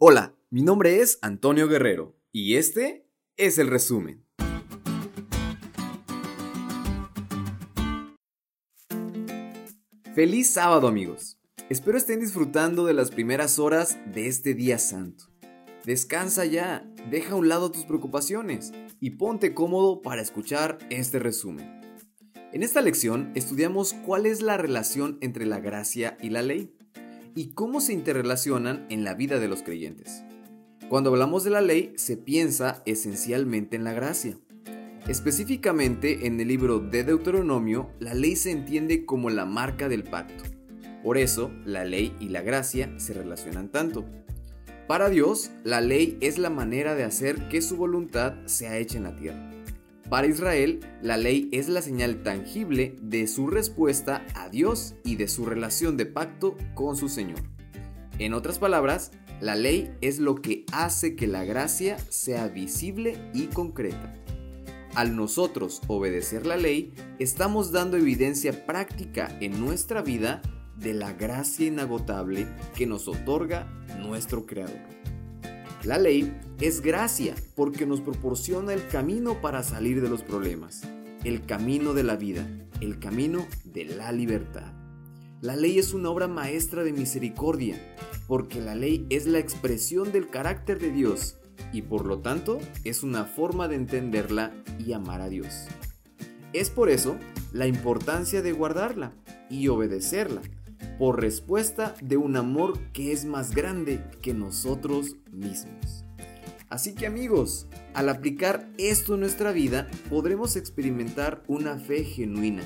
Hola, mi nombre es Antonio Guerrero y este es el resumen. Feliz sábado amigos. Espero estén disfrutando de las primeras horas de este día santo. Descansa ya, deja a un lado tus preocupaciones y ponte cómodo para escuchar este resumen. En esta lección estudiamos cuál es la relación entre la gracia y la ley y cómo se interrelacionan en la vida de los creyentes. Cuando hablamos de la ley, se piensa esencialmente en la gracia. Específicamente en el libro de Deuteronomio, la ley se entiende como la marca del pacto. Por eso, la ley y la gracia se relacionan tanto. Para Dios, la ley es la manera de hacer que su voluntad sea hecha en la tierra. Para Israel, la ley es la señal tangible de su respuesta a Dios y de su relación de pacto con su Señor. En otras palabras, la ley es lo que hace que la gracia sea visible y concreta. Al nosotros obedecer la ley, estamos dando evidencia práctica en nuestra vida de la gracia inagotable que nos otorga nuestro Creador. La ley es gracia porque nos proporciona el camino para salir de los problemas, el camino de la vida, el camino de la libertad. La ley es una obra maestra de misericordia porque la ley es la expresión del carácter de Dios y por lo tanto es una forma de entenderla y amar a Dios. Es por eso la importancia de guardarla y obedecerla por respuesta de un amor que es más grande que nosotros mismos. Así que amigos, al aplicar esto en nuestra vida, podremos experimentar una fe genuina,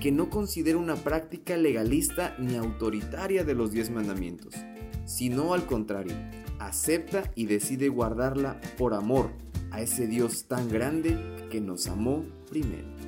que no considera una práctica legalista ni autoritaria de los diez mandamientos, sino al contrario, acepta y decide guardarla por amor a ese Dios tan grande que nos amó primero.